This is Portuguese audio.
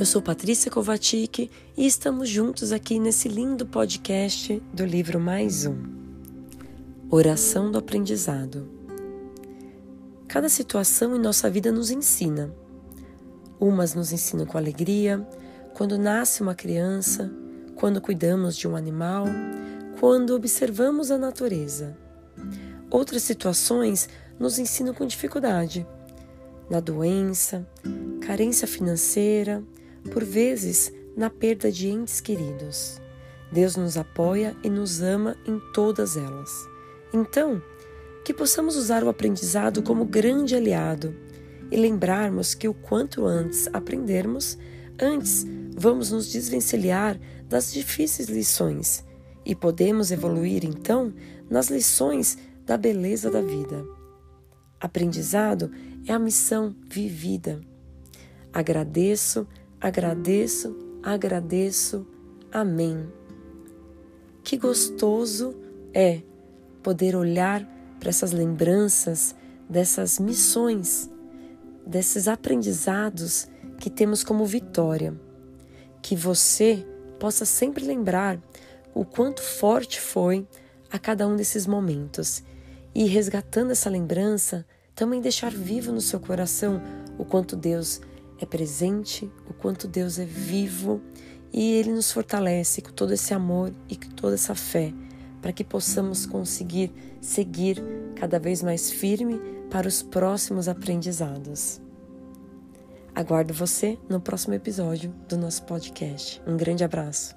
Eu sou Patrícia Kovacic e estamos juntos aqui nesse lindo podcast do livro Mais Um Oração do Aprendizado. Cada situação em nossa vida nos ensina. Umas nos ensinam com alegria, quando nasce uma criança, quando cuidamos de um animal, quando observamos a natureza. Outras situações nos ensinam com dificuldade, na doença, carência financeira, por vezes na perda de entes queridos. Deus nos apoia e nos ama em todas elas. Então, que possamos usar o aprendizado como grande aliado e lembrarmos que o quanto antes aprendermos, antes vamos nos desvencilhar das difíceis lições e podemos evoluir então nas lições da beleza da vida. Aprendizado é a missão vivida. Agradeço Agradeço, agradeço. Amém. Que gostoso é poder olhar para essas lembranças, dessas missões, desses aprendizados que temos como vitória. Que você possa sempre lembrar o quanto forte foi a cada um desses momentos e resgatando essa lembrança, também deixar vivo no seu coração o quanto Deus é presente, o quanto Deus é vivo e Ele nos fortalece com todo esse amor e com toda essa fé para que possamos conseguir seguir cada vez mais firme para os próximos aprendizados. Aguardo você no próximo episódio do nosso podcast. Um grande abraço.